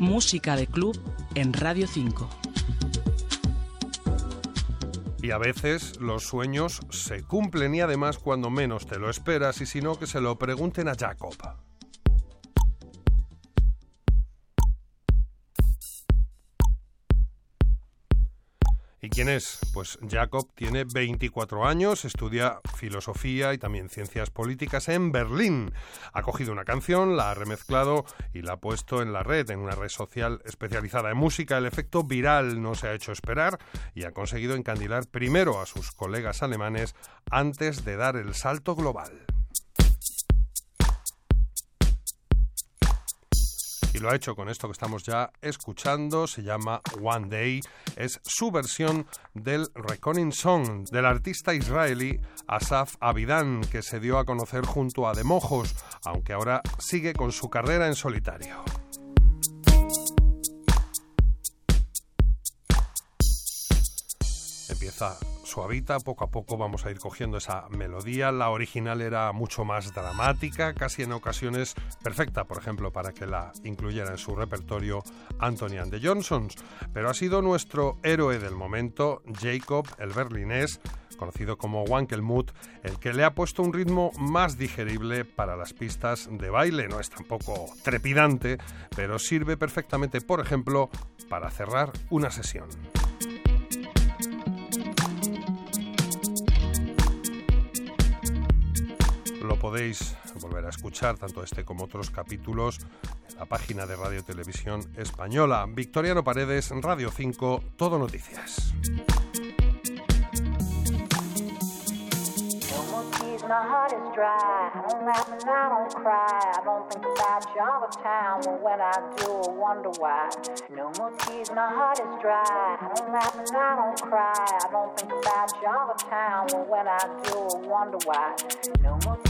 Música de club en Radio 5. Y a veces los sueños se cumplen y además cuando menos te lo esperas y si no que se lo pregunten a Jacob. Quién es? Pues Jacob tiene 24 años, estudia filosofía y también ciencias políticas en Berlín. Ha cogido una canción, la ha remezclado y la ha puesto en la red, en una red social especializada en música. El efecto viral no se ha hecho esperar y ha conseguido encandilar primero a sus colegas alemanes antes de dar el salto global. Lo ha hecho con esto que estamos ya escuchando, se llama One Day, es su versión del Reckoning Song del artista israelí Asaf Abidan, que se dio a conocer junto a Demojos, aunque ahora sigue con su carrera en solitario. Empieza suavita, poco a poco vamos a ir cogiendo esa melodía. La original era mucho más dramática, casi en ocasiones perfecta, por ejemplo, para que la incluyera en su repertorio Anthony and the Johnsons. Pero ha sido nuestro héroe del momento, Jacob, el berlinés, conocido como Wankelmut, el que le ha puesto un ritmo más digerible para las pistas de baile. No es tampoco trepidante, pero sirve perfectamente, por ejemplo, para cerrar una sesión. Podéis volver a escuchar tanto este como otros capítulos en la página de Radio Televisión Española. Victoriano Paredes, Radio 5, Todo Noticias. dry. I don't think about Java Town, but when I do, wonder why. No more. No more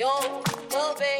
yo, little baby.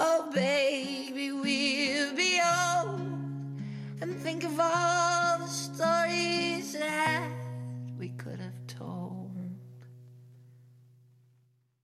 Oh, baby, we'll be old and think of all.